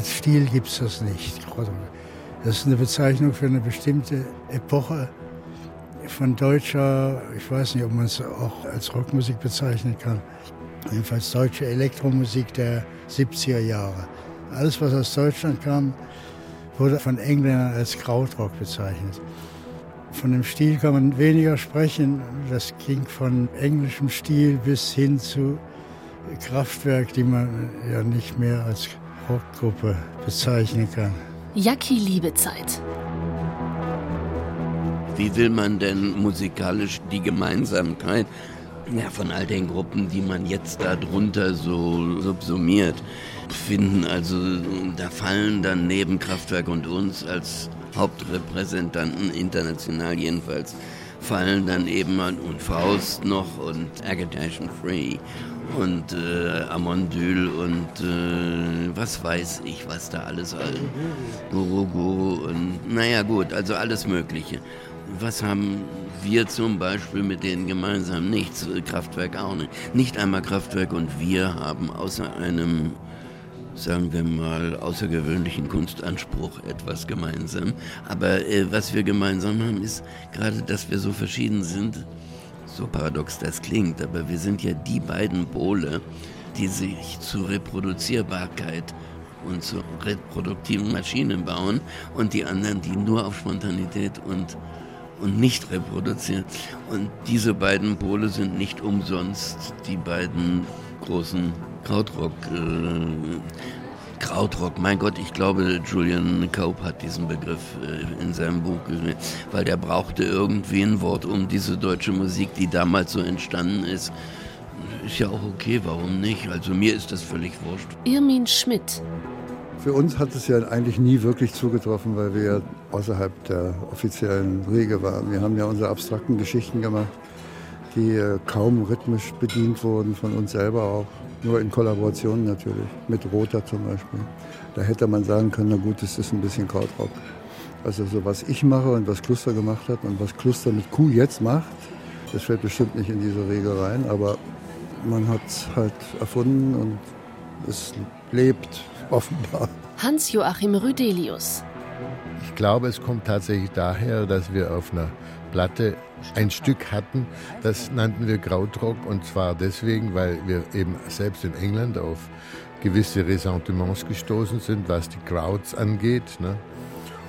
als Stil gibt es das nicht. Das ist eine Bezeichnung für eine bestimmte Epoche von deutscher, ich weiß nicht, ob man es auch als Rockmusik bezeichnen kann, jedenfalls deutsche Elektromusik der 70er Jahre. Alles, was aus Deutschland kam, wurde von Engländern als Krautrock bezeichnet. Von dem Stil kann man weniger sprechen. Das ging von englischem Stil bis hin zu Kraftwerk, die man ja nicht mehr als Rockgruppe bezeichnen kann. Jackie Liebezeit. Wie will man denn musikalisch die Gemeinsamkeit ja, von all den Gruppen, die man jetzt darunter so subsumiert, finden? Also da fallen dann neben Kraftwerk und uns als Hauptrepräsentanten international jedenfalls fallen dann eben und Faust noch und Agitation Free und äh, Amondyl und äh, was weiß ich, was da alles. Guru Guru und naja gut, also alles Mögliche. Was haben wir zum Beispiel mit denen gemeinsam? Nichts, Kraftwerk auch nicht. Nicht einmal Kraftwerk und wir haben außer einem sagen wir mal, außergewöhnlichen Kunstanspruch etwas gemeinsam. Aber äh, was wir gemeinsam haben, ist gerade, dass wir so verschieden sind so paradox das klingt, aber wir sind ja die beiden Pole, die sich zur Reproduzierbarkeit und zur reproduktiven Maschine bauen und die anderen, die nur auf Spontanität und, und nicht reproduzieren. Und diese beiden Pole sind nicht umsonst die beiden großen Krautrock äh, Krautrock, mein Gott, ich glaube, Julian Cope hat diesen Begriff äh, in seinem Buch gesehen, weil der brauchte irgendwie ein Wort, um diese deutsche Musik, die damals so entstanden ist. Ist ja auch okay, warum nicht? Also mir ist das völlig wurscht. Irmin Schmidt. Für uns hat es ja eigentlich nie wirklich zugetroffen, weil wir ja außerhalb der offiziellen Regel waren. Wir haben ja unsere abstrakten Geschichten gemacht, die äh, kaum rhythmisch bedient wurden, von uns selber auch. Nur in Kollaboration natürlich, mit Roter zum Beispiel. Da hätte man sagen können, na gut, das ist ein bisschen Krautrock. Also so was ich mache und was Kluster gemacht hat und was Kluster mit Kuh jetzt macht, das fällt bestimmt nicht in diese Regel rein, aber man hat es halt erfunden und es lebt offenbar. Hans-Joachim Rüdelius. Ich glaube, es kommt tatsächlich daher, dass wir auf einer Platte ein Stück hatten, das nannten wir Krautrock und zwar deswegen, weil wir eben selbst in England auf gewisse Ressentiments gestoßen sind, was die Crowds angeht. Ne?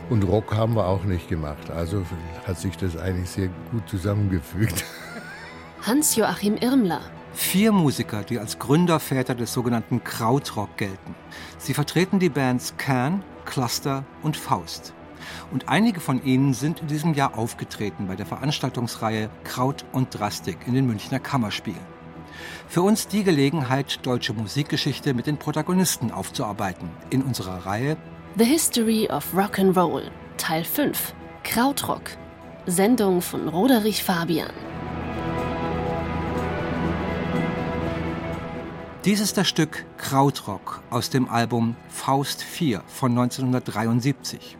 Und Rock haben wir auch nicht gemacht. Also hat sich das eigentlich sehr gut zusammengefügt. Hans-Joachim Irmler. Vier Musiker, die als Gründerväter des sogenannten Krautrock gelten. Sie vertreten die Bands Can, Cluster und Faust. Und einige von ihnen sind in diesem Jahr aufgetreten bei der Veranstaltungsreihe Kraut und Drastik in den Münchner Kammerspielen. Für uns die Gelegenheit, deutsche Musikgeschichte mit den Protagonisten aufzuarbeiten in unserer Reihe The History of Rock and Roll Teil 5 Krautrock Sendung von Roderich Fabian. Dies ist das Stück Krautrock aus dem Album Faust 4 von 1973.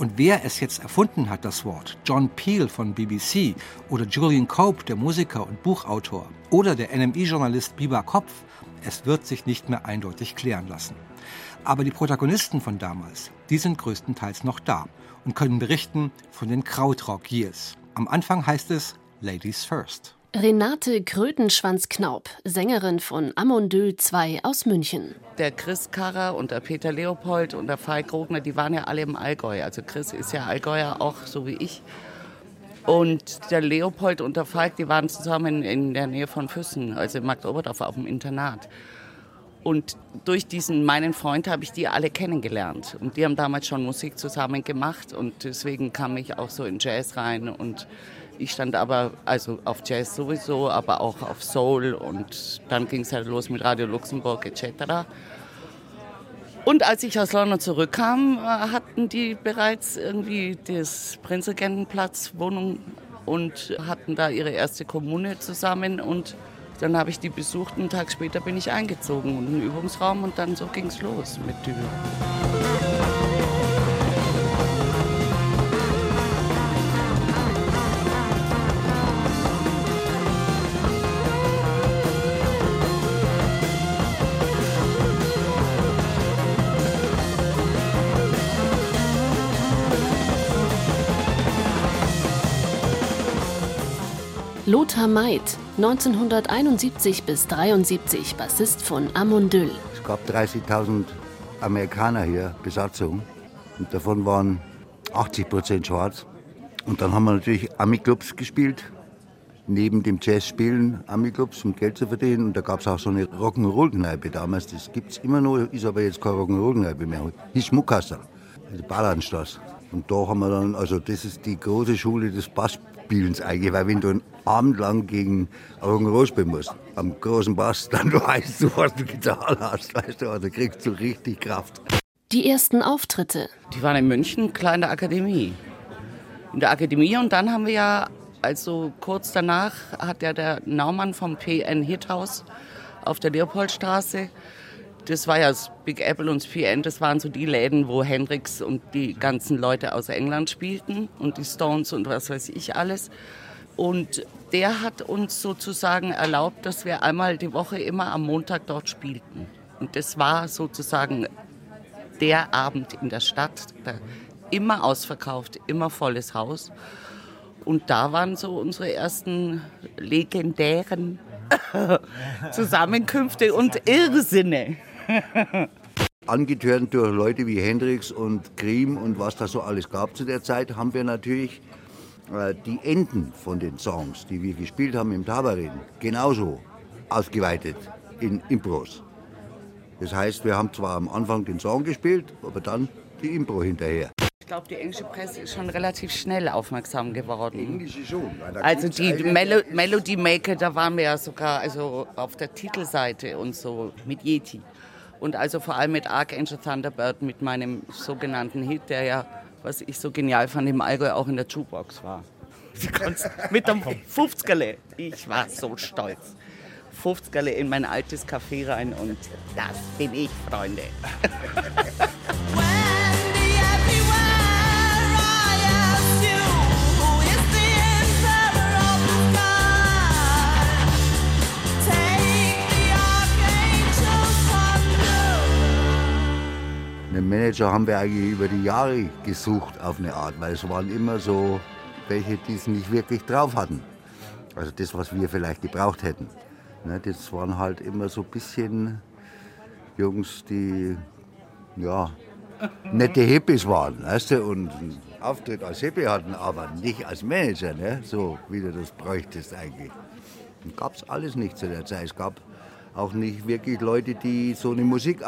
Und wer es jetzt erfunden hat, das Wort, John Peel von BBC oder Julian Cope, der Musiker und Buchautor, oder der NMI-Journalist Biber Kopf, es wird sich nicht mehr eindeutig klären lassen. Aber die Protagonisten von damals, die sind größtenteils noch da und können berichten von den Krautrock Years. Am Anfang heißt es Ladies First. Renate Krötenschwanz-Knaub, Sängerin von Amondül 2 aus München. Der Chris Karrer und der Peter Leopold und der Falk Rogner, die waren ja alle im Allgäu. Also Chris ist ja Allgäuer auch, so wie ich. Und der Leopold und der Falk, die waren zusammen in der Nähe von Füssen, also in Marktoberdorf auf dem Internat. Und durch diesen meinen Freund habe ich die alle kennengelernt. Und die haben damals schon Musik zusammen gemacht und deswegen kam ich auch so in Jazz rein und ich stand aber also auf Jazz sowieso, aber auch auf Soul und dann ging es halt los mit Radio Luxemburg etc. Und als ich aus London zurückkam, äh, hatten die bereits irgendwie das Prinzregentenplatz Wohnung und hatten da ihre erste Kommune zusammen und dann habe ich die besucht. Einen Tag später bin ich eingezogen und einen Übungsraum und dann so ging es los mit Tür. Lothar Maid, 1971 bis 73 Bassist von Amondyl. Es gab 30.000 Amerikaner hier, Besatzung. Und davon waren 80 Prozent schwarz. Und dann haben wir natürlich Ami-Clubs gespielt. Neben dem Jazz-Spielen Ami-Clubs, um Geld zu verdienen. Und da gab es auch so eine Rock'n'Roll-Kneipe damals. Das gibt es immer noch, ist aber jetzt keine Rock'n'Roll-Kneipe mehr. Hieß Schmuckkastel, die Ballanstraße. Und da haben wir dann, also das ist die große Schule des Bassspielens eigentlich, weil wenn du einen Abend lang gegen Rock'n'Roll spielen musst, am großen Bass, dann weißt du, was du getan hast, weißt du, also kriegst du richtig Kraft. Die ersten Auftritte. Die waren in München, klar in der Akademie. In der Akademie und dann haben wir ja, also kurz danach hat ja der Naumann vom PN Hithaus auf der Leopoldstraße, das war ja das Big Apple und das PN, das waren so die Läden, wo Hendrix und die ganzen Leute aus England spielten und die Stones und was weiß ich alles. Und der hat uns sozusagen erlaubt, dass wir einmal die Woche immer am Montag dort spielten. Und das war sozusagen der Abend in der Stadt, immer ausverkauft, immer volles Haus. Und da waren so unsere ersten legendären Zusammenkünfte und Irrsinne. Angetörnt durch Leute wie Hendrix und Cream und was da so alles gab zu der Zeit, haben wir natürlich äh, die Enden von den Songs, die wir gespielt haben im Tabarin, genauso ausgeweitet in Impros. Das heißt, wir haben zwar am Anfang den Song gespielt, aber dann die Impro hinterher. Ich glaube, die englische Presse ist schon relativ schnell aufmerksam geworden. Englische schon. Also die Melo Melody Maker, da waren wir ja sogar also auf der Titelseite und so mit Yeti. Und also vor allem mit Archangel Thunderbird, mit meinem sogenannten Hit, der ja, was ich so genial fand, im Allgäu auch in der Jukebox war. mit dem 50erle. Ich war so stolz. 50er in mein altes Café rein und das bin ich, Freunde. Den Manager haben wir eigentlich über die Jahre gesucht auf eine Art, weil es waren immer so welche, die es nicht wirklich drauf hatten. Also das, was wir vielleicht gebraucht hätten. Ne, das waren halt immer so ein bisschen Jungs, die ja, nette Hippies waren, weißt du, und einen Auftritt als Hippie hatten, aber nicht als Manager, ne? so wie du das bräuchtest eigentlich. Gab es alles nicht zu der Zeit. Es gab auch nicht wirklich Leute, die so eine Musik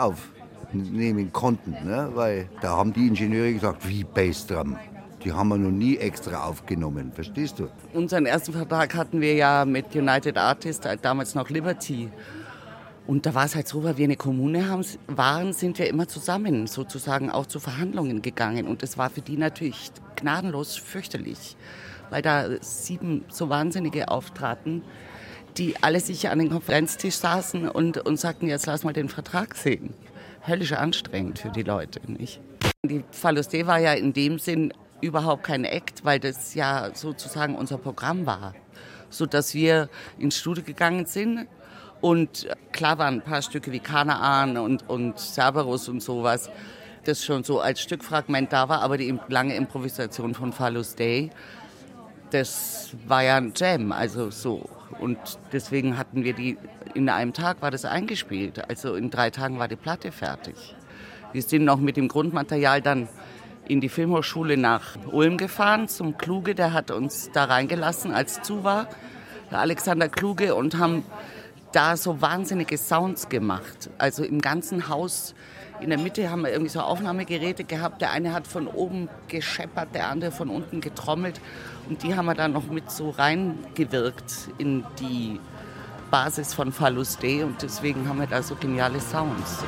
aufnehmen konnten, ne? weil da haben die Ingenieure gesagt, wie Bassdrum. Die haben wir noch nie extra aufgenommen, verstehst du? Unseren ersten Vertrag hatten wir ja mit United Artists, damals noch Liberty. Und da war es halt so, weil wir eine Kommune haben, waren, sind wir immer zusammen sozusagen auch zu Verhandlungen gegangen. Und es war für die natürlich gnadenlos fürchterlich, weil da sieben so Wahnsinnige auftraten, die alle sicher an den Konferenztisch saßen und, und sagten, jetzt lass mal den Vertrag sehen. Höllisch anstrengend für die Leute, nicht? Die Falluste war ja in dem Sinn überhaupt kein Act, weil das ja sozusagen unser Programm war. So dass wir ins Studio gegangen sind und klar waren ein paar Stücke wie Kanaan und, und Cerberus und sowas, das schon so als Stückfragment da war, aber die lange Improvisation von Phallus Day, das war ja ein Jam, also so. Und deswegen hatten wir die, in einem Tag war das eingespielt, also in drei Tagen war die Platte fertig. Wir sind noch mit dem Grundmaterial dann in die Filmhochschule nach Ulm gefahren zum Kluge, der hat uns da reingelassen als Zuwa, der Alexander Kluge, und haben da so wahnsinnige Sounds gemacht. Also im ganzen Haus in der Mitte haben wir irgendwie so Aufnahmegeräte gehabt. Der eine hat von oben gescheppert, der andere von unten getrommelt. Und die haben wir dann noch mit so reingewirkt in die Basis von Phallus Day. Und deswegen haben wir da so geniale Sounds.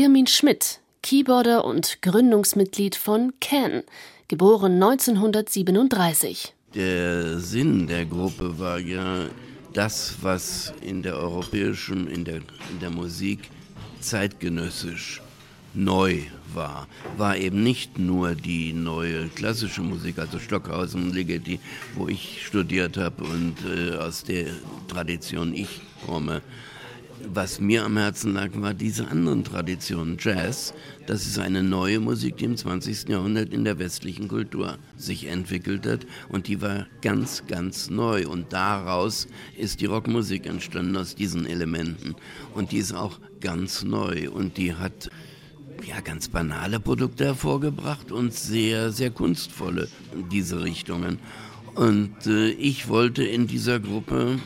Irmin Schmidt, Keyboarder und Gründungsmitglied von Can, geboren 1937. Der Sinn der Gruppe war ja das, was in der europäischen, in der, in der Musik zeitgenössisch neu war, war eben nicht nur die neue klassische Musik, also Stockhausen und Ligeti, wo ich studiert habe und äh, aus der Tradition ich komme. Was mir am Herzen lag, war diese anderen Traditionen. Jazz, das ist eine neue Musik, die im 20. Jahrhundert in der westlichen Kultur sich entwickelt hat und die war ganz, ganz neu. Und daraus ist die Rockmusik entstanden, aus diesen Elementen. Und die ist auch ganz neu und die hat ja, ganz banale Produkte hervorgebracht und sehr, sehr kunstvolle diese Richtungen. Und äh, ich wollte in dieser Gruppe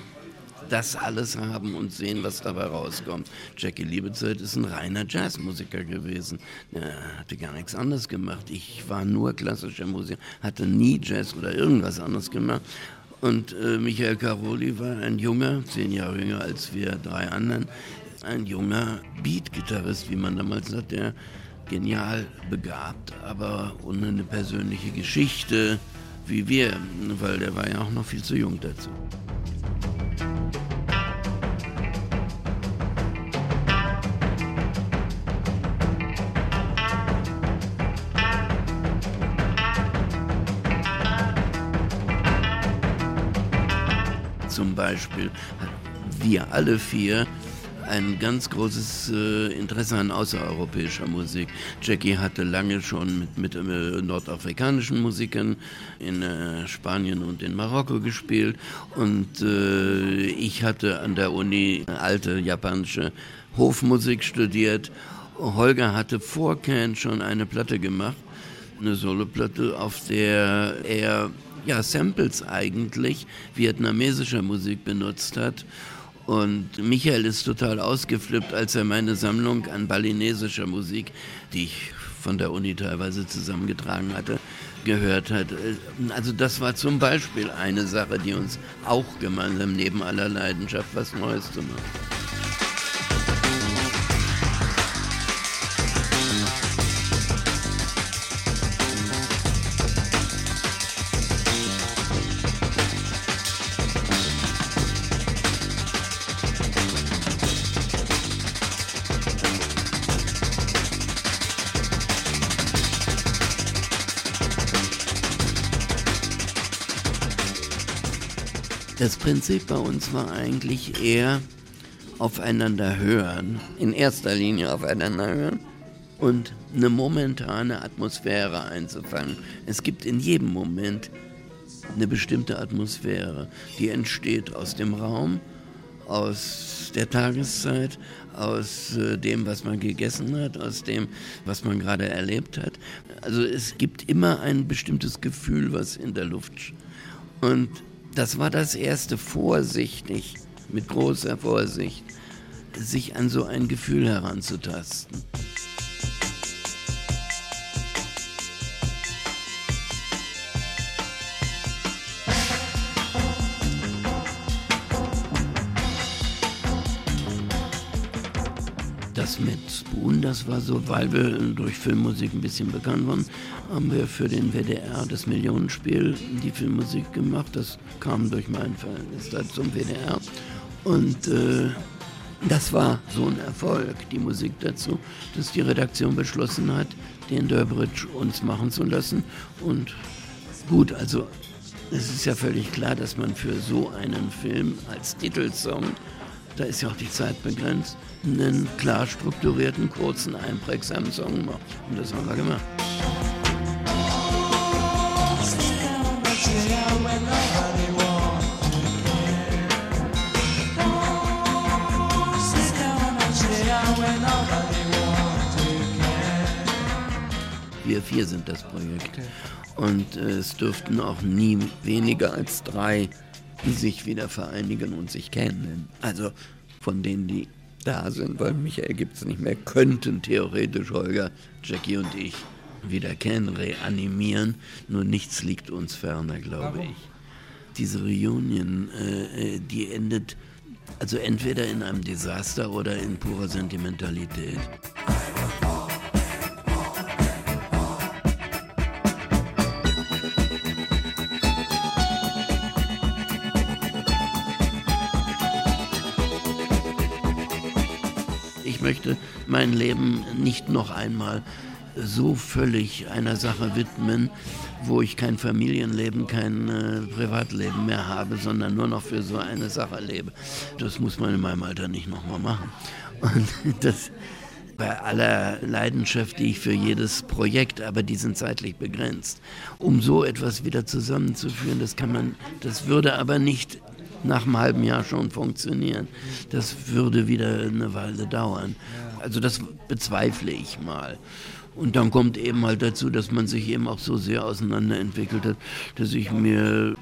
das alles haben und sehen, was dabei rauskommt. Jackie Liebezeit ist ein reiner Jazzmusiker gewesen. Er hatte gar nichts anderes gemacht. Ich war nur klassischer Musiker, hatte nie Jazz oder irgendwas anderes gemacht. Und äh, Michael Caroli war ein junger, zehn Jahre jünger als wir drei anderen, ein junger Beat-Gitarrist, wie man damals sagt, der genial begabt, aber ohne eine persönliche Geschichte wie wir, weil der war ja auch noch viel zu jung dazu. Zum Beispiel wir alle vier ein ganz großes äh, Interesse an außereuropäischer Musik. Jackie hatte lange schon mit, mit äh, nordafrikanischen Musikern in äh, Spanien und in Marokko gespielt und äh, ich hatte an der Uni alte japanische Hofmusik studiert. Holger hatte vor Can schon eine Platte gemacht, eine Soloplatte, auf der er ja, Samples eigentlich vietnamesischer Musik benutzt hat und Michael ist total ausgeflippt, als er meine Sammlung an balinesischer Musik, die ich von der Uni teilweise zusammengetragen hatte, gehört hat. Also das war zum Beispiel eine Sache, die uns auch gemeinsam neben aller Leidenschaft was Neues zu machen. Das Prinzip bei uns war eigentlich eher aufeinander hören, in erster Linie aufeinander hören und eine momentane Atmosphäre einzufangen. Es gibt in jedem Moment eine bestimmte Atmosphäre, die entsteht aus dem Raum, aus der Tageszeit, aus äh, dem, was man gegessen hat, aus dem, was man gerade erlebt hat. Also es gibt immer ein bestimmtes Gefühl, was in der Luft. Und das war das erste vorsichtig, mit großer Vorsicht, sich an so ein Gefühl heranzutasten. Das war so, weil wir durch Filmmusik ein bisschen bekannt waren, haben wir für den WDR das Millionenspiel die Filmmusik gemacht. Das kam durch mein Verhältnis zum WDR. Und äh, das war so ein Erfolg, die Musik dazu, dass die Redaktion beschlossen hat, den Durbridge uns machen zu lassen. Und gut, also es ist ja völlig klar, dass man für so einen Film als Titelsong da ist ja auch die Zeit begrenzt, einen klar strukturierten, kurzen, einprägsamen Song macht. Und das haben wir gemacht. Wir vier sind das Projekt. Und äh, es dürften auch nie weniger als drei sich wieder vereinigen und sich kennen. Also von denen, die da sind, weil Michael gibt es nicht mehr, könnten theoretisch Holger, Jackie und ich wieder kennen, reanimieren. Nur nichts liegt uns ferner, glaube ich. Diese Reunion, äh, äh, die endet also entweder in einem Desaster oder in purer Sentimentalität. Mein Leben nicht noch einmal so völlig einer Sache widmen, wo ich kein Familienleben, kein äh, Privatleben mehr habe, sondern nur noch für so eine Sache lebe. Das muss man in meinem Alter nicht nochmal machen. Und das bei aller Leidenschaft, die ich für jedes Projekt, aber die sind zeitlich begrenzt. Um so etwas wieder zusammenzuführen, das kann man, das würde aber nicht nach einem halben Jahr schon funktionieren. Das würde wieder eine Weile dauern. Also das bezweifle ich mal. Und dann kommt eben halt dazu, dass man sich eben auch so sehr auseinanderentwickelt hat, dass ich mir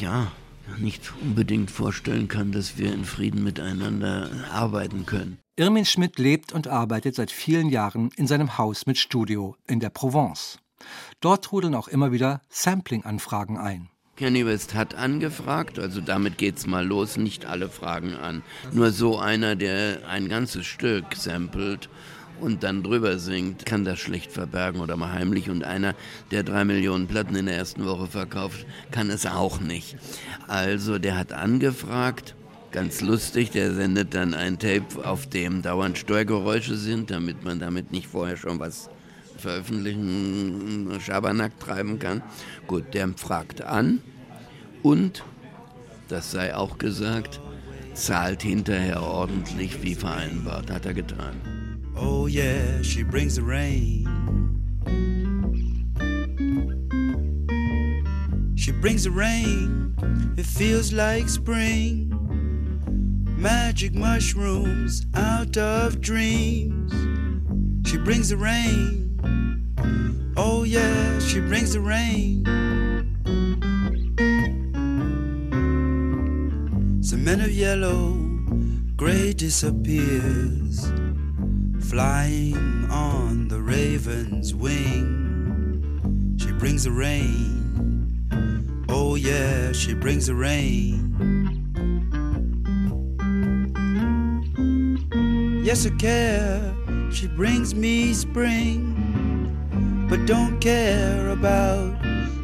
ja nicht unbedingt vorstellen kann, dass wir in Frieden miteinander arbeiten können. Irmin Schmidt lebt und arbeitet seit vielen Jahren in seinem Haus mit Studio in der Provence. Dort trudeln auch immer wieder Sampling-Anfragen ein. Kenny West hat angefragt, also damit geht's mal los, nicht alle fragen an. Nur so einer, der ein ganzes Stück samplet und dann drüber singt, kann das schlecht verbergen oder mal heimlich. Und einer, der drei Millionen Platten in der ersten Woche verkauft, kann es auch nicht. Also der hat angefragt, ganz lustig, der sendet dann ein Tape, auf dem dauernd Steuergeräusche sind, damit man damit nicht vorher schon was veröffentlichen, Schabernack treiben kann. Gut, der fragt an und, das sei auch gesagt, zahlt hinterher ordentlich wie vereinbart, hat er getan. Oh yeah, she brings the rain. She brings the rain, it feels like spring. Magic mushrooms out of dreams. She brings the rain. Yeah, she brings the rain. Cement of yellow, gray disappears flying on the raven's wing. She brings the rain. Oh, yeah, she brings the rain. Yes, I care. She brings me spring, but don't care about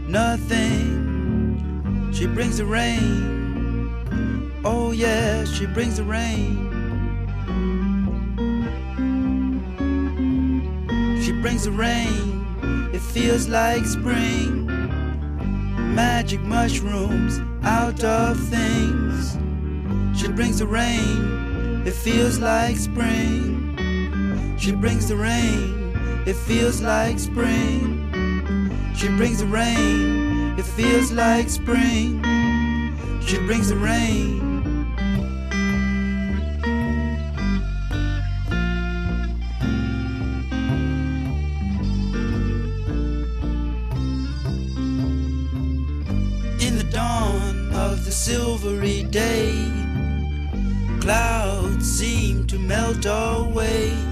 nothing. She brings the rain. Oh, yeah, she brings the rain. She brings the rain. It feels like spring. Magic mushrooms out of things. She brings the rain. It feels like spring. She brings the rain. It feels like spring. She brings the rain. It feels like spring. She brings the rain. In the dawn of the silvery day. Clouds seem to melt away.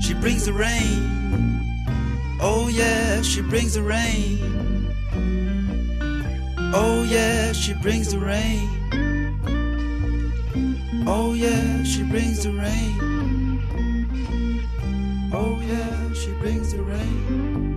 She brings the rain. Oh, yeah, she brings the rain. Oh, yeah, she brings the rain. Oh, yeah, she brings the rain. Oh, yeah, she brings the rain.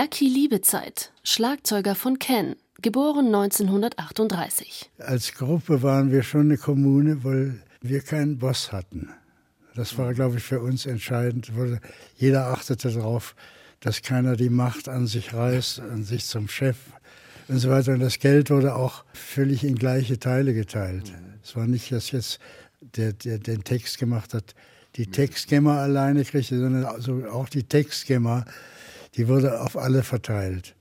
Jackie Liebezeit, Schlagzeuger von Ken, geboren 1938. Als Gruppe waren wir schon eine Kommune, weil wir keinen Boss hatten. Das war, glaube ich, für uns entscheidend. Jeder achtete darauf, dass keiner die Macht an sich reißt, an sich zum Chef und so weiter. Und das Geld wurde auch völlig in gleiche Teile geteilt. Es war nicht, dass jetzt der, der den Text gemacht hat, die Textgämmer alleine kriegte, sondern also auch die Textgämmer, die wurde auf alle verteilt.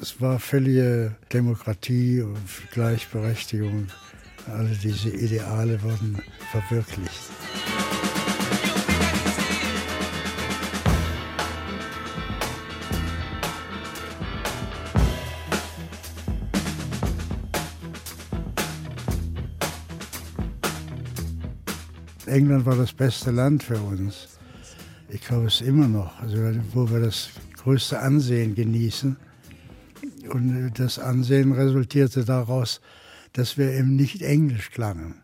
Es war völlige Demokratie und Gleichberechtigung. Alle diese Ideale wurden verwirklicht. England war das beste Land für uns. Ich glaube es immer noch, also wo wir das größte Ansehen genießen. Und das Ansehen resultierte daraus, dass wir eben nicht Englisch klangen,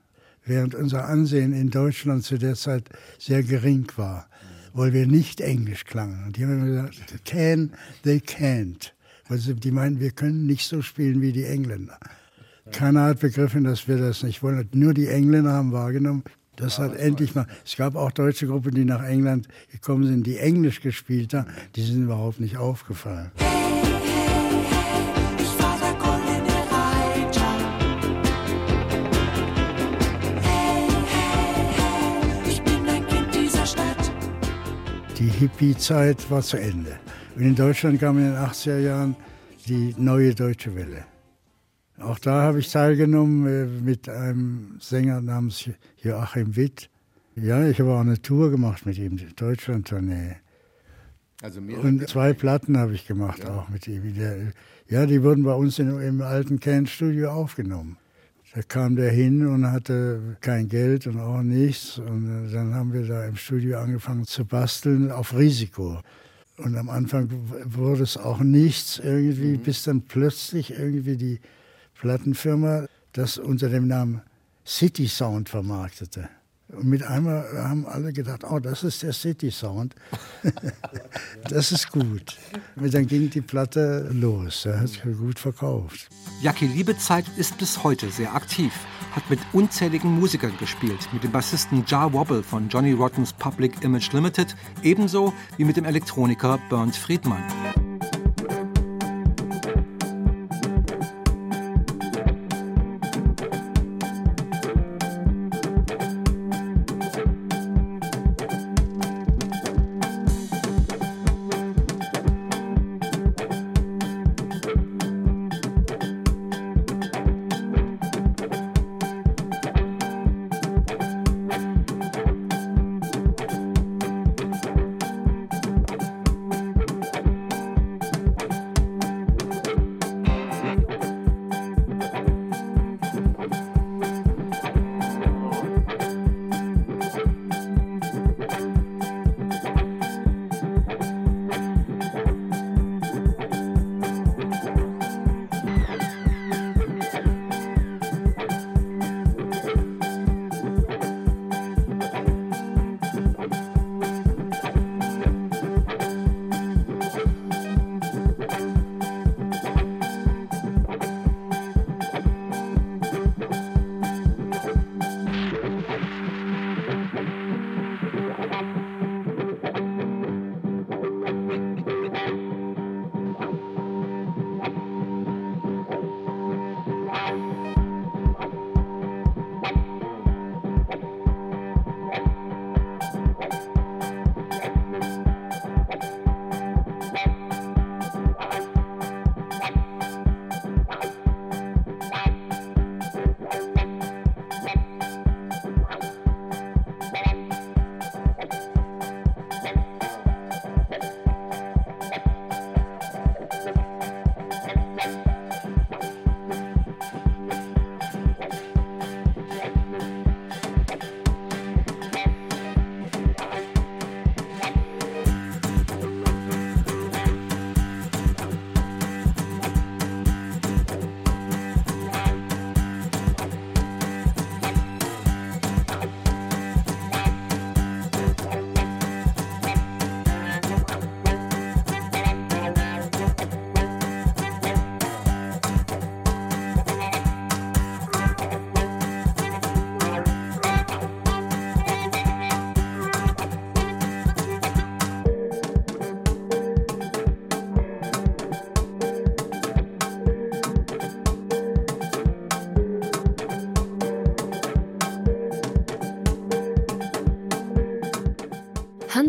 während unser Ansehen in Deutschland zu der Zeit sehr gering war, weil wir nicht Englisch klangen. Und die haben gesagt, can, they can't. Also die meinen, wir können nicht so spielen wie die Engländer. Keiner hat begriffen, dass wir das nicht wollen. Nur die Engländer haben wahrgenommen, das hat endlich mal. Es gab auch deutsche Gruppen, die nach England gekommen sind, die Englisch gespielt haben. Die sind überhaupt nicht aufgefallen. Die Hippie-Zeit war zu Ende. Und in Deutschland kam in den 80er Jahren die neue deutsche Welle. Auch da habe ich teilgenommen äh, mit einem Sänger namens Joachim Witt. Ja, ich habe auch eine Tour gemacht mit ihm, die Deutschland-Tournee. Also Und zwei Platten habe ich gemacht ja. auch mit ihm. ja, die wurden bei uns in, im alten Can-Studio aufgenommen. Da kam der hin und hatte kein Geld und auch nichts. Und äh, dann haben wir da im Studio angefangen zu basteln auf Risiko. Und am Anfang wurde es auch nichts irgendwie, mhm. bis dann plötzlich irgendwie die Plattenfirma das unter dem Namen City Sound vermarktete. Und mit einmal haben alle gedacht, oh, das ist der City Sound. das ist gut. Und dann ging die Platte los. Er hat gut verkauft. Jackie Liebezeit ist bis heute sehr aktiv, hat mit unzähligen Musikern gespielt, mit dem Bassisten Jar Wobble von Johnny Rottens Public Image Limited, ebenso wie mit dem Elektroniker Bernd Friedmann.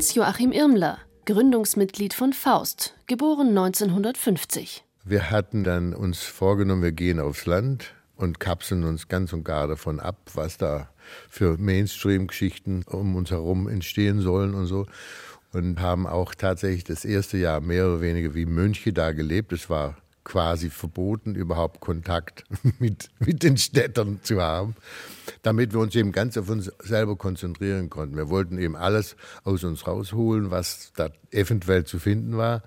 Hans-Joachim Irmler, Gründungsmitglied von Faust, geboren 1950. Wir hatten dann uns vorgenommen, wir gehen aufs Land und kapseln uns ganz und gar davon ab, was da für Mainstream-Geschichten um uns herum entstehen sollen und so. Und haben auch tatsächlich das erste Jahr mehr oder weniger wie Mönche da gelebt. Es war quasi verboten, überhaupt Kontakt mit, mit den Städtern zu haben, damit wir uns eben ganz auf uns selber konzentrieren konnten. Wir wollten eben alles aus uns rausholen, was da eventuell zu finden war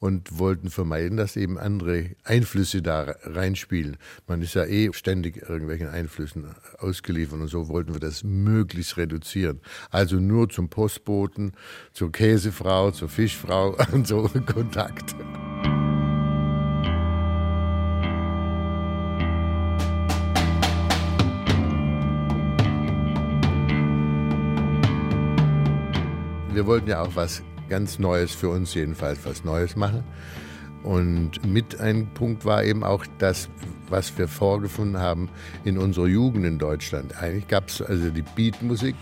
und wollten vermeiden, dass eben andere Einflüsse da reinspielen. Man ist ja eh ständig irgendwelchen Einflüssen ausgeliefert und so wollten wir das möglichst reduzieren. Also nur zum Postboten, zur Käsefrau, zur Fischfrau und so Kontakt. Wir wollten ja auch was ganz Neues für uns jedenfalls, was Neues machen. Und mit ein Punkt war eben auch das, was wir vorgefunden haben in unserer Jugend in Deutschland. Eigentlich gab es also die Beatmusik,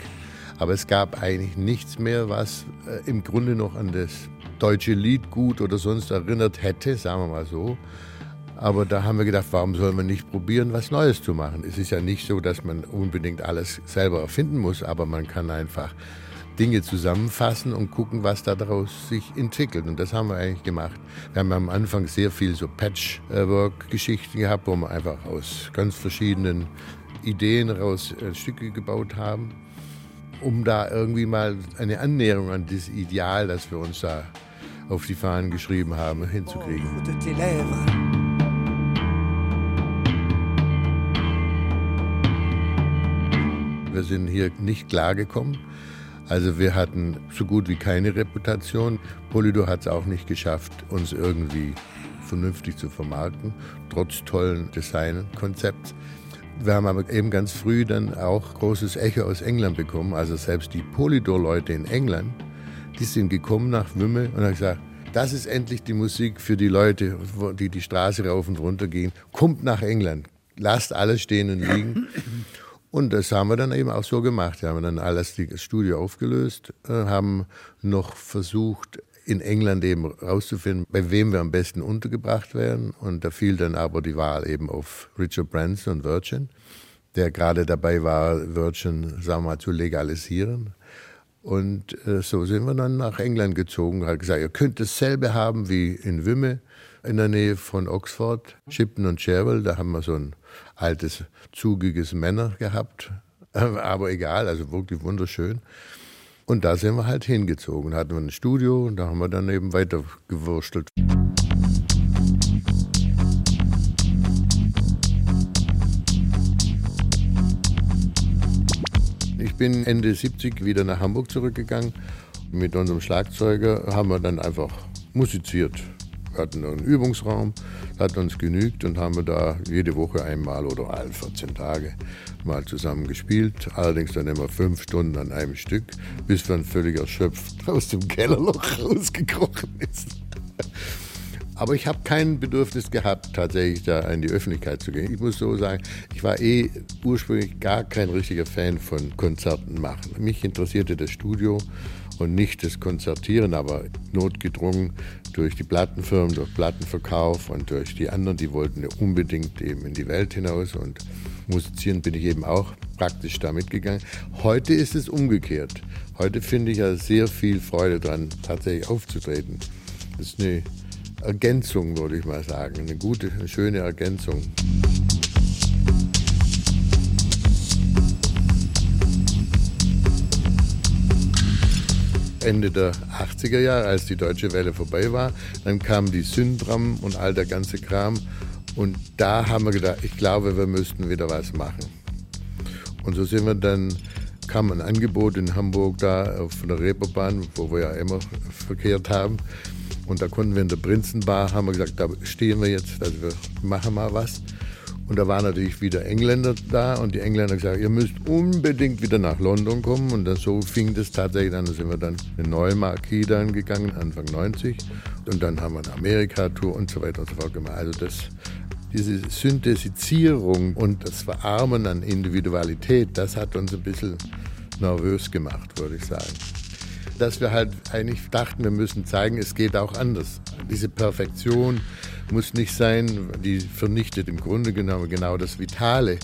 aber es gab eigentlich nichts mehr, was äh, im Grunde noch an das deutsche Liedgut oder sonst erinnert hätte, sagen wir mal so. Aber da haben wir gedacht, warum soll man nicht probieren, was Neues zu machen? Es ist ja nicht so, dass man unbedingt alles selber erfinden muss, aber man kann einfach Dinge zusammenfassen und gucken, was daraus sich entwickelt. Und das haben wir eigentlich gemacht. Wir haben am Anfang sehr viel so Patchwork-Geschichten gehabt, wo wir einfach aus ganz verschiedenen Ideen raus äh, Stücke gebaut haben, um da irgendwie mal eine Annäherung an dieses Ideal, das wir uns da auf die Fahnen geschrieben haben, hinzukriegen. Wir sind hier nicht klargekommen also wir hatten so gut wie keine Reputation. Polydor hat es auch nicht geschafft, uns irgendwie vernünftig zu vermarkten, trotz tollen Designkonzepts. Wir haben aber eben ganz früh dann auch großes Echo aus England bekommen. Also selbst die Polydor-Leute in England, die sind gekommen nach Wümme und haben gesagt, das ist endlich die Musik für die Leute, die die Straße rauf und runter gehen. Kommt nach England, lasst alles stehen und liegen. Und das haben wir dann eben auch so gemacht. Wir haben dann alles das Studio aufgelöst, äh, haben noch versucht, in England eben rauszufinden, bei wem wir am besten untergebracht werden. Und da fiel dann aber die Wahl eben auf Richard Branson und Virgin, der gerade dabei war, Virgin, sagen wir mal, zu legalisieren. Und äh, so sind wir dann nach England gezogen, hat gesagt, ihr könnt dasselbe haben wie in Wimme in der Nähe von Oxford, Shipton und Cherwell. Da haben wir so ein altes, zugiges Männer gehabt. Aber egal, also wirklich wunderschön. Und da sind wir halt hingezogen. Hatten wir ein Studio und da haben wir dann eben weiter gewurstelt. Ich bin Ende 70 wieder nach Hamburg zurückgegangen. Mit unserem Schlagzeuger haben wir dann einfach musiziert. Wir hatten einen Übungsraum, hat uns genügt und haben wir da jede Woche einmal oder alle 14 Tage mal zusammen gespielt. Allerdings dann immer fünf Stunden an einem Stück, bis man völlig erschöpft aus dem Kellerloch rausgekrochen ist. Aber ich habe kein Bedürfnis gehabt, tatsächlich da in die Öffentlichkeit zu gehen. Ich muss so sagen, ich war eh ursprünglich gar kein richtiger Fan von Konzerten machen. Mich interessierte das Studio und nicht das Konzertieren, aber notgedrungen durch die Plattenfirmen, durch Plattenverkauf und durch die anderen, die wollten ja unbedingt eben in die Welt hinaus und musizieren bin ich eben auch praktisch da mitgegangen. Heute ist es umgekehrt. Heute finde ich ja sehr viel Freude dran, tatsächlich aufzutreten. Das ist eine Ergänzung, würde ich mal sagen, eine gute, eine schöne Ergänzung. Ende der 80er Jahre, als die Deutsche Welle vorbei war. Dann kam die Syndram und all der ganze Kram. Und da haben wir gedacht, ich glaube, wir müssten wieder was machen. Und so sind wir dann, kam ein Angebot in Hamburg da auf der Reeperbahn, wo wir ja immer verkehrt haben. Und da konnten wir in der Prinzenbar, haben wir gesagt, da stehen wir jetzt, also wir machen mal was. Und da waren natürlich wieder Engländer da und die Engländer gesagt, ihr müsst unbedingt wieder nach London kommen. Und dann so fing das tatsächlich an. Da sind wir dann eine neue Marquis dann gegangen, Anfang 90. Und dann haben wir eine Amerika-Tour und so weiter und so fort gemacht. Also das, diese Synthesizierung und das Verarmen an Individualität, das hat uns ein bisschen nervös gemacht, würde ich sagen. Dass wir halt eigentlich dachten, wir müssen zeigen, es geht auch anders. Diese Perfektion muss nicht sein, die vernichtet im Grunde genommen genau das Vitale,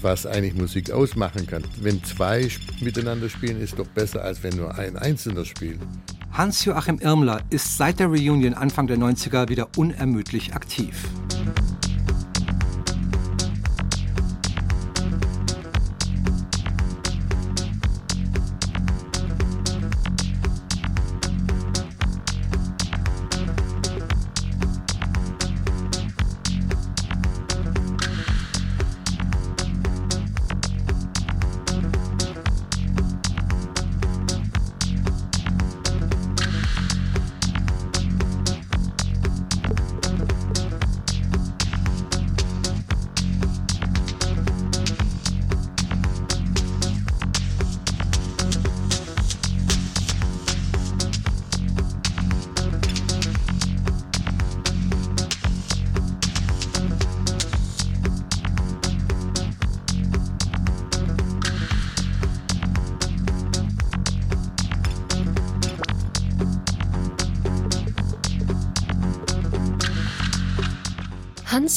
was eigentlich Musik ausmachen kann. Wenn zwei miteinander spielen, ist doch besser, als wenn nur ein Einzelner spielt. Hans-Joachim Irmler ist seit der Reunion Anfang der 90er wieder unermüdlich aktiv.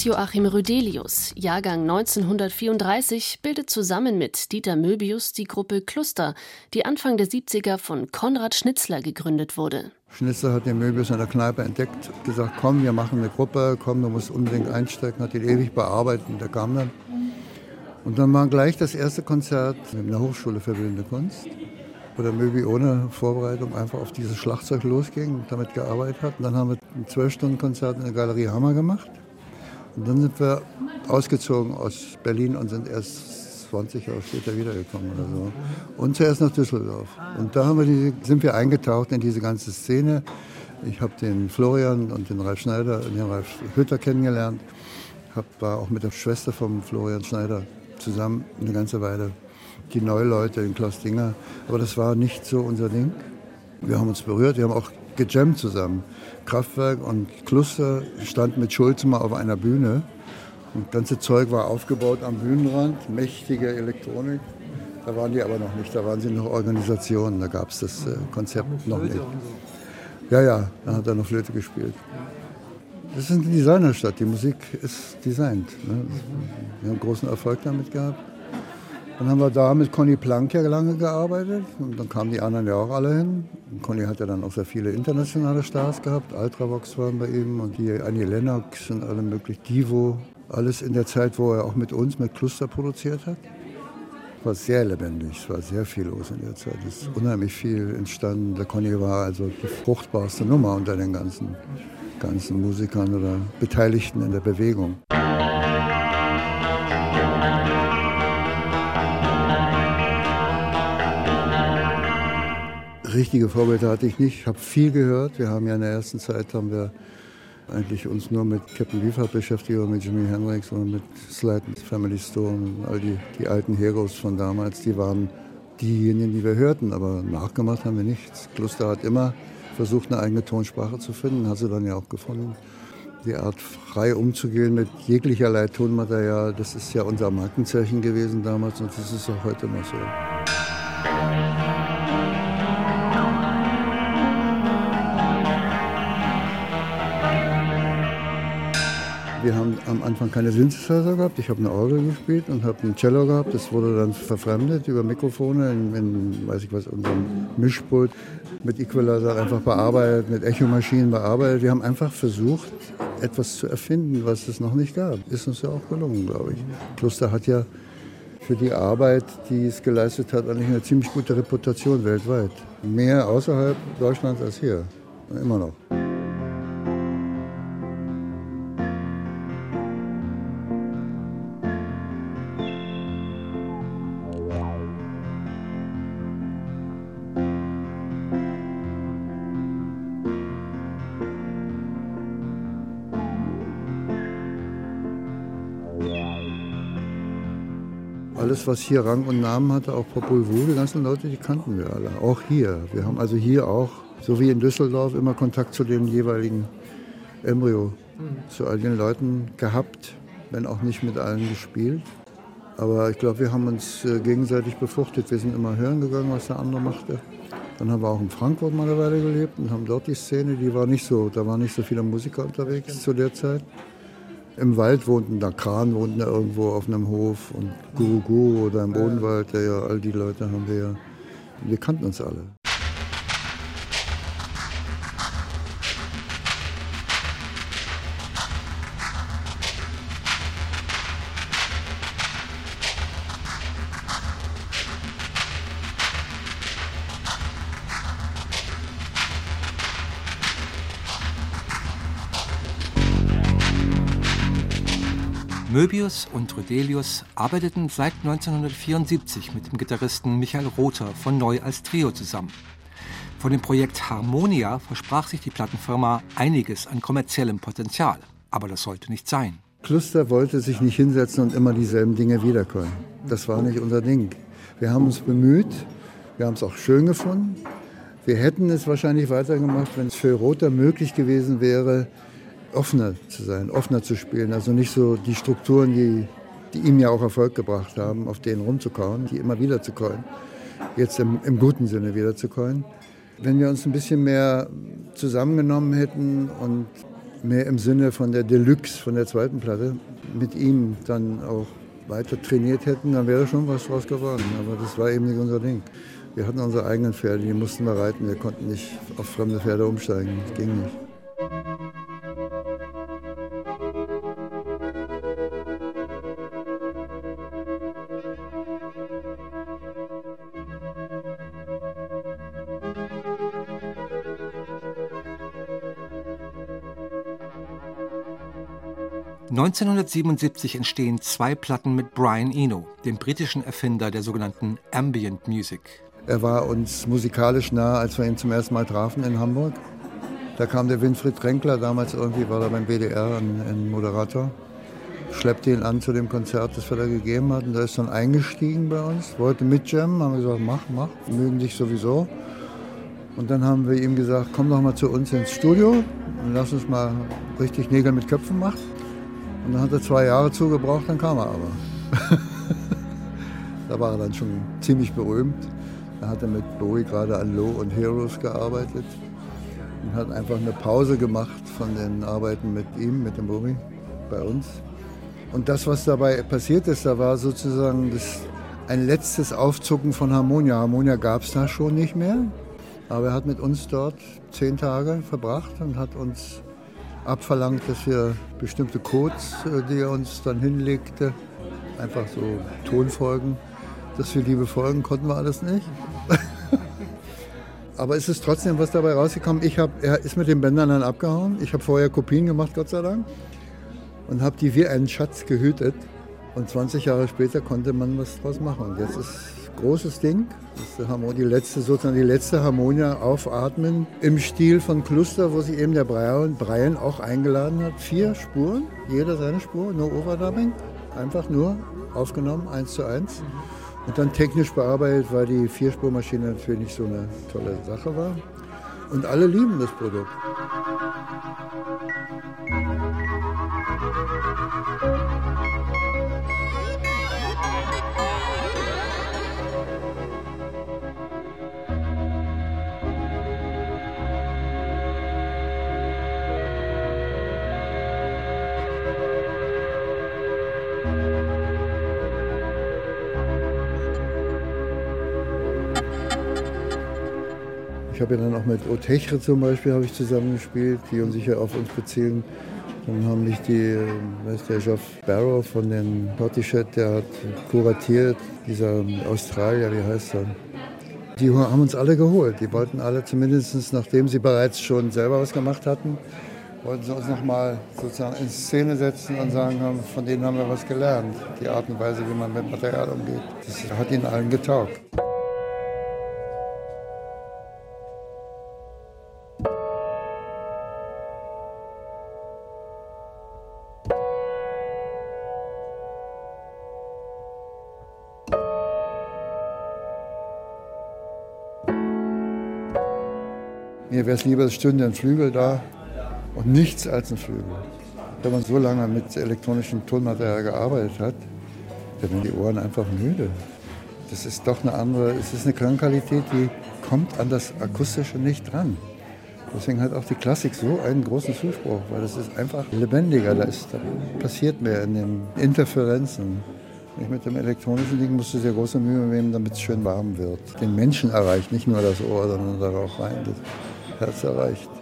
Hans-Joachim Rödelius, Jahrgang 1934, bildet zusammen mit Dieter Möbius die Gruppe Cluster, die Anfang der 70er von Konrad Schnitzler gegründet wurde. Schnitzler hat den Möbius in der Kneipe entdeckt, gesagt, komm, wir machen eine Gruppe, komm, du musst unbedingt einsteigen, hat ihn ewig bearbeitet und der kam dann. Und dann war gleich das erste Konzert in der Hochschule für Bildende Kunst, wo der Möbi ohne Vorbereitung einfach auf dieses Schlagzeug losging und damit gearbeitet hat. Und dann haben wir ein Zwölf-Stunden-Konzert in der Galerie Hammer gemacht. Und dann sind wir ausgezogen aus Berlin und sind erst 20 Jahre später wiedergekommen oder so. Und zuerst nach Düsseldorf. Und da wir die, sind wir eingetaucht in diese ganze Szene. Ich habe den Florian und den Ralf Schneider, den Ralf Hütter kennengelernt. Hab, war auch mit der Schwester von Florian Schneider zusammen eine ganze Weile. Die Neuleute, den Klaus Dinger. Aber das war nicht so unser Ding. Wir haben uns berührt, wir haben auch gejammt zusammen. Kraftwerk und Kluster standen mit Schulze mal auf einer Bühne. Und das ganze Zeug war aufgebaut am Bühnenrand, mächtige Elektronik. Da waren die aber noch nicht, da waren sie noch Organisationen, da gab es das äh, Konzept noch nicht. Ja, ja, da hat er noch Flöte gespielt. Das ist eine Designerstadt, die Musik ist designt. Ne? Wir haben großen Erfolg damit gehabt. Dann haben wir da mit Conny Plank ja lange gearbeitet und dann kamen die anderen ja auch alle hin. Und Conny hat ja dann auch sehr viele internationale Stars gehabt. Ultravox waren bei ihm und die Annie Lennox und alle möglichen Divo. Alles in der Zeit, wo er auch mit uns, mit Cluster produziert hat. War sehr lebendig, es war sehr viel los in der Zeit. Es ist unheimlich viel entstanden. Der Conny war also die fruchtbarste Nummer unter den ganzen, ganzen Musikern oder Beteiligten in der Bewegung. Richtige Vorbilder hatte ich nicht. Ich habe viel gehört. Wir haben ja in der ersten Zeit haben wir eigentlich uns nur mit Captain Beefheart beschäftigt oder mit Jimi Hendrix oder mit Slide, Family Stone und all die, die alten Heroes von damals. Die waren diejenigen, die wir hörten, aber nachgemacht haben wir nichts. Kluster hat immer versucht, eine eigene Tonsprache zu finden, hat sie dann ja auch gefunden. Die Art, frei umzugehen mit jeglicherlei Tonmaterial, das ist ja unser Markenzeichen gewesen damals und das ist auch heute noch so. Wir haben am Anfang keine Synthesizer gehabt. Ich habe eine Orgel gespielt und habe ein Cello gehabt. Das wurde dann verfremdet über Mikrofone in, in weiß ich was, unserem Mischpult mit Equalizer einfach bearbeitet, mit Echomaschinen bearbeitet. Wir haben einfach versucht, etwas zu erfinden, was es noch nicht gab. Ist uns ja auch gelungen, glaube ich. Kloster hat ja für die Arbeit, die es geleistet hat, eigentlich eine ziemlich gute Reputation weltweit. Mehr außerhalb Deutschlands als hier. Immer noch. Was hier Rang und Namen hatte, auch Popol Vuh, die ganzen Leute, die kannten wir alle. Auch hier. Wir haben also hier auch, so wie in Düsseldorf, immer Kontakt zu den jeweiligen Embryo, mhm. zu all den Leuten gehabt, wenn auch nicht mit allen gespielt. Aber ich glaube, wir haben uns äh, gegenseitig befruchtet. Wir sind immer hören gegangen, was der andere machte. Dann haben wir auch in Frankfurt mal eine Weile gelebt und haben dort die Szene, die war nicht so, da waren nicht so viele Musiker unterwegs zu der Zeit. Im Wald wohnten da Kran, wohnten da irgendwo auf einem Hof und Guru Guru oder im Bodenwald, ja, all die Leute haben wir ja, wir kannten uns alle. Möbius und Rödelius arbeiteten seit 1974 mit dem Gitarristen Michael Rother von Neu als Trio zusammen. Von dem Projekt Harmonia versprach sich die Plattenfirma einiges an kommerziellem Potenzial. Aber das sollte nicht sein. Kluster wollte sich nicht hinsetzen und immer dieselben Dinge wiederkommen. Das war nicht unser Ding. Wir haben uns bemüht, wir haben es auch schön gefunden. Wir hätten es wahrscheinlich weitergemacht, wenn es für Rother möglich gewesen wäre, offener zu sein, offener zu spielen. Also nicht so die Strukturen, die, die ihm ja auch Erfolg gebracht haben, auf denen rumzukauen, die immer wieder zu kauen. Jetzt im, im guten Sinne wieder zu kauen. Wenn wir uns ein bisschen mehr zusammengenommen hätten und mehr im Sinne von der Deluxe, von der zweiten Platte, mit ihm dann auch weiter trainiert hätten, dann wäre schon was draus geworden. Aber das war eben nicht unser Ding. Wir hatten unsere eigenen Pferde, die mussten wir reiten. Wir konnten nicht auf fremde Pferde umsteigen. Das ging nicht. 1977 entstehen zwei Platten mit Brian Eno, dem britischen Erfinder der sogenannten Ambient Music. Er war uns musikalisch nah, als wir ihn zum ersten Mal trafen in Hamburg. Da kam der Winfried Kränkler, damals irgendwie war er beim BDR ein, ein Moderator, schleppte ihn an zu dem Konzert, das wir da gegeben hatten. Da ist dann eingestiegen bei uns, wollte mitjammen, haben wir gesagt, mach, mach, mögen dich sowieso. Und dann haben wir ihm gesagt, komm doch mal zu uns ins Studio und lass uns mal richtig Nägel mit Köpfen machen. Und dann hat er zwei Jahre zugebraucht, dann kam er aber. da war er dann schon ziemlich berühmt. Da hat er mit Bowie gerade an Low und Heroes gearbeitet und hat einfach eine Pause gemacht von den Arbeiten mit ihm, mit dem Bowie, bei uns. Und das, was dabei passiert ist, da war sozusagen das, ein letztes Aufzucken von Harmonia. Harmonia gab es da schon nicht mehr, aber er hat mit uns dort zehn Tage verbracht und hat uns abverlangt, dass wir bestimmte Codes, äh, die er uns dann hinlegte, einfach so Tonfolgen, dass wir die befolgen, konnten wir alles nicht. Aber es ist trotzdem was dabei rausgekommen. Ich hab, er ist mit den Bändern dann abgehauen. Ich habe vorher Kopien gemacht, Gott sei Dank. Und habe die wie einen Schatz gehütet. Und 20 Jahre später konnte man was draus machen. Und jetzt ist großes Ding. Das ist die letzte, sozusagen die letzte Harmonia aufatmen im Stil von Cluster, wo sich eben der Brian, Brian auch eingeladen hat. Vier Spuren, jeder seine Spur, nur Overdubbing. Einfach nur aufgenommen, eins zu eins. Und dann technisch bearbeitet, weil die Vierspurmaschine natürlich nicht so eine tolle Sache war. Und alle lieben das Produkt. Ich habe ja dann auch mit Otechre zum Beispiel ich zusammengespielt, die uns sicher auf uns bezielen. Dann haben mich die, weiß der Geoff Barrow von den Portichet, der hat kuratiert, dieser Australier, wie heißt er? Die haben uns alle geholt. Die wollten alle zumindest, nachdem sie bereits schon selber was gemacht hatten, wollten sie uns nochmal sozusagen in Szene setzen und sagen, von denen haben wir was gelernt. Die Art und Weise, wie man mit Material umgeht. Das hat ihnen allen getaugt. Wäre es lieber, es stünde ein Flügel da und nichts als ein Flügel. Wenn man so lange mit elektronischem Tonmaterial gearbeitet hat, dann werden die Ohren einfach müde. Das ist doch eine andere, es ist eine Klangqualität, die kommt an das Akustische nicht dran. Deswegen hat auch die Klassik so einen großen Zuspruch, weil das ist einfach lebendiger, da, ist, da passiert mehr in den Interferenzen. Mit dem elektronischen Ding musst du sehr große Mühe nehmen, damit es schön warm wird. Den Menschen erreicht, nicht nur das Ohr, sondern da auch rein, Herz erreicht.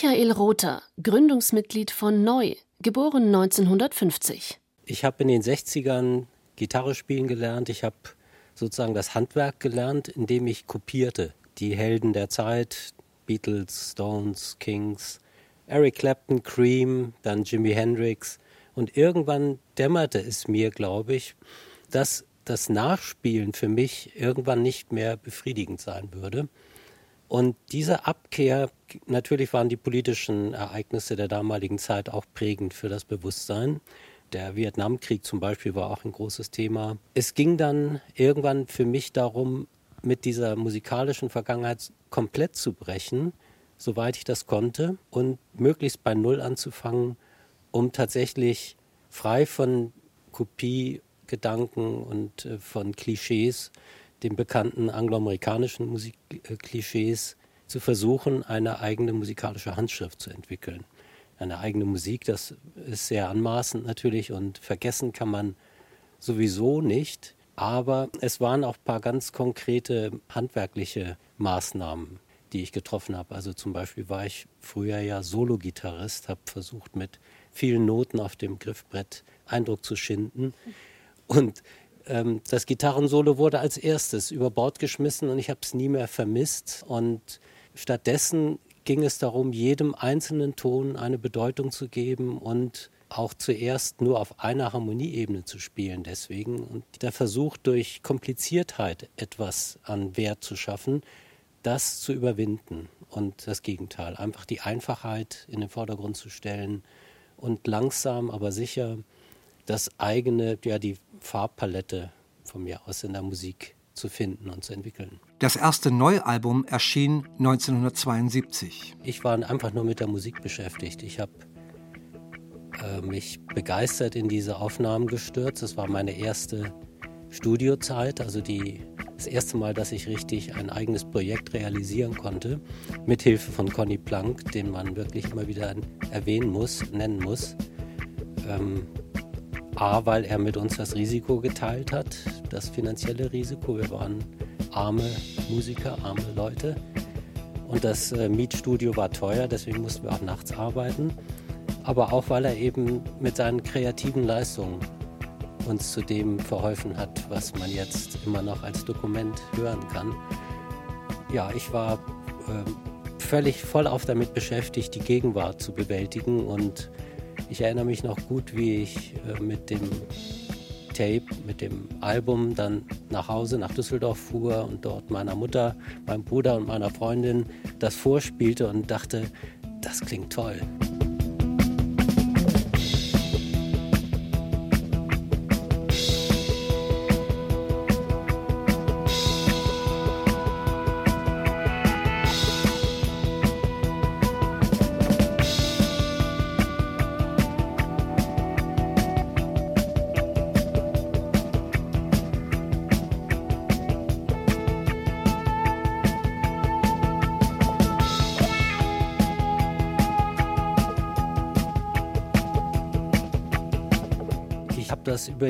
Michael Rother, Gründungsmitglied von Neu, geboren 1950. Ich habe in den 60ern Gitarre spielen gelernt. Ich habe sozusagen das Handwerk gelernt, indem ich kopierte. Die Helden der Zeit, Beatles, Stones, Kings, Eric Clapton, Cream, dann Jimi Hendrix. Und irgendwann dämmerte es mir, glaube ich, dass das Nachspielen für mich irgendwann nicht mehr befriedigend sein würde. Und diese Abkehr, natürlich waren die politischen Ereignisse der damaligen Zeit auch prägend für das Bewusstsein. Der Vietnamkrieg zum Beispiel war auch ein großes Thema. Es ging dann irgendwann für mich darum, mit dieser musikalischen Vergangenheit komplett zu brechen, soweit ich das konnte, und möglichst bei Null anzufangen, um tatsächlich frei von Kopiegedanken und äh, von Klischees den bekannten angloamerikanischen Musikklischees zu versuchen, eine eigene musikalische Handschrift zu entwickeln. Eine eigene Musik, das ist sehr anmaßend natürlich und vergessen kann man sowieso nicht. Aber es waren auch ein paar ganz konkrete handwerkliche Maßnahmen, die ich getroffen habe. Also zum Beispiel war ich früher ja Solo-Gitarrist, habe versucht mit vielen Noten auf dem Griffbrett Eindruck zu schinden. Und ähm, das Gitarrensolo wurde als erstes über Bord geschmissen und ich habe es nie mehr vermisst. Und stattdessen ging es darum, jedem einzelnen Ton eine Bedeutung zu geben und auch zuerst nur auf einer Harmonieebene zu spielen deswegen. Und der Versuch, durch Kompliziertheit etwas an Wert zu schaffen, das zu überwinden und das Gegenteil, einfach die Einfachheit in den Vordergrund zu stellen und langsam, aber sicher das eigene, ja, die Farbpalette von mir aus in der Musik zu finden und zu entwickeln. Das erste Neualbum erschien 1972. Ich war einfach nur mit der Musik beschäftigt. Ich habe äh, mich begeistert in diese Aufnahmen gestürzt. Das war meine erste Studiozeit, also die, das erste Mal, dass ich richtig ein eigenes Projekt realisieren konnte, mit Hilfe von Conny Plank, den man wirklich immer wieder erwähnen muss, nennen muss. Ähm, A, weil er mit uns das Risiko geteilt hat, das finanzielle Risiko. Wir waren arme Musiker, arme Leute. Und das äh, Mietstudio war teuer, deswegen mussten wir auch nachts arbeiten. Aber auch, weil er eben mit seinen kreativen Leistungen uns zu dem verholfen hat, was man jetzt immer noch als Dokument hören kann. Ja, ich war äh, völlig voll auf damit beschäftigt, die Gegenwart zu bewältigen und ich erinnere mich noch gut, wie ich äh, mit dem Tape, mit dem Album dann nach Hause, nach Düsseldorf fuhr und dort meiner Mutter, meinem Bruder und meiner Freundin das vorspielte und dachte, das klingt toll.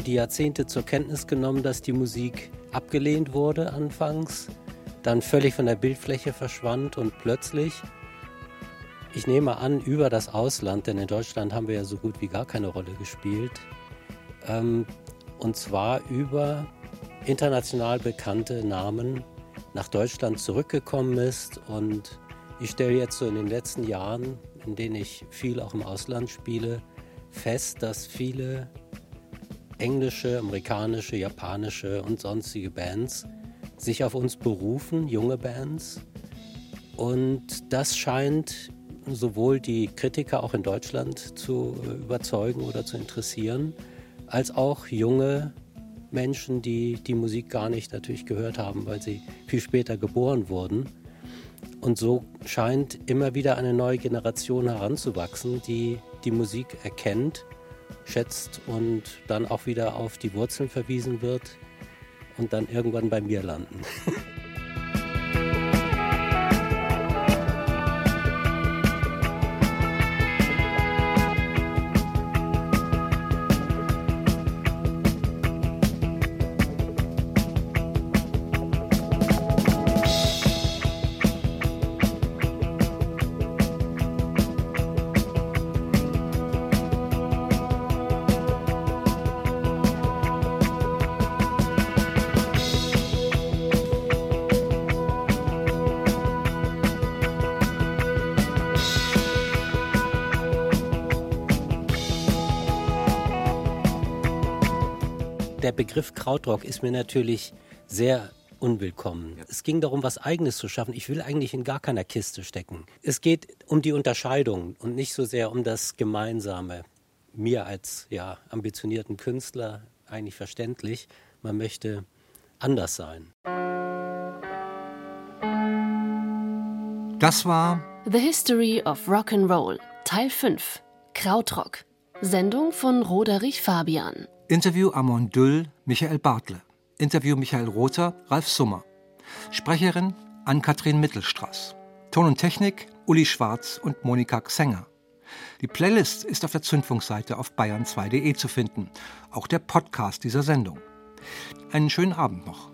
Die Jahrzehnte zur Kenntnis genommen, dass die Musik abgelehnt wurde anfangs, dann völlig von der Bildfläche verschwand und plötzlich, ich nehme an, über das Ausland, denn in Deutschland haben wir ja so gut wie gar keine Rolle gespielt, ähm, und zwar über international bekannte Namen nach Deutschland zurückgekommen ist. Und ich stelle jetzt so in den letzten Jahren, in denen ich viel auch im Ausland spiele, fest, dass viele englische, amerikanische, japanische und sonstige Bands sich auf uns berufen, junge Bands. Und das scheint sowohl die Kritiker auch in Deutschland zu überzeugen oder zu interessieren, als auch junge Menschen, die die Musik gar nicht natürlich gehört haben, weil sie viel später geboren wurden. Und so scheint immer wieder eine neue Generation heranzuwachsen, die die Musik erkennt, schätzt und dann auch wieder auf die Wurzeln verwiesen wird und dann irgendwann bei mir landen. Begriff Krautrock ist mir natürlich sehr unwillkommen. Ja. Es ging darum, was Eigenes zu schaffen. Ich will eigentlich in gar keiner Kiste stecken. Es geht um die Unterscheidung und nicht so sehr um das Gemeinsame. Mir als ja, ambitionierten Künstler eigentlich verständlich. Man möchte anders sein. Das war The History of Rock and Roll, Teil 5, Krautrock. Sendung von Roderich Fabian. Interview Amon Düll, Michael Bartle. Interview Michael Rother, Ralf Summer. Sprecherin Ann-Kathrin Mittelstraß. Ton und Technik Uli Schwarz und Monika Xenger. Die Playlist ist auf der Zündfunkseite auf bayern2.de zu finden, auch der Podcast dieser Sendung. Einen schönen Abend noch.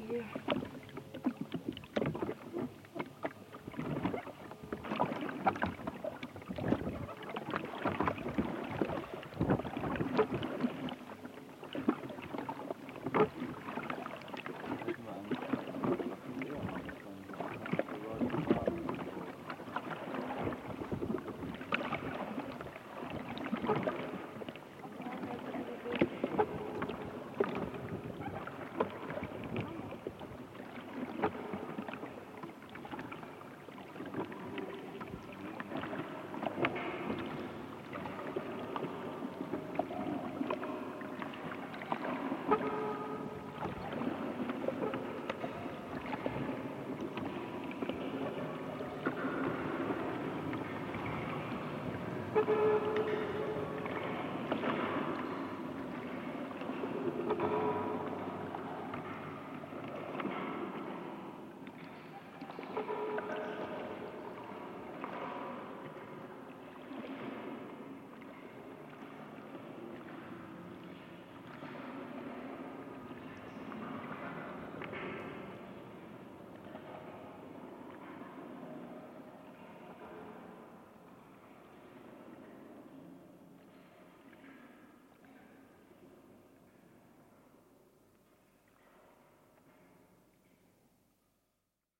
Hier.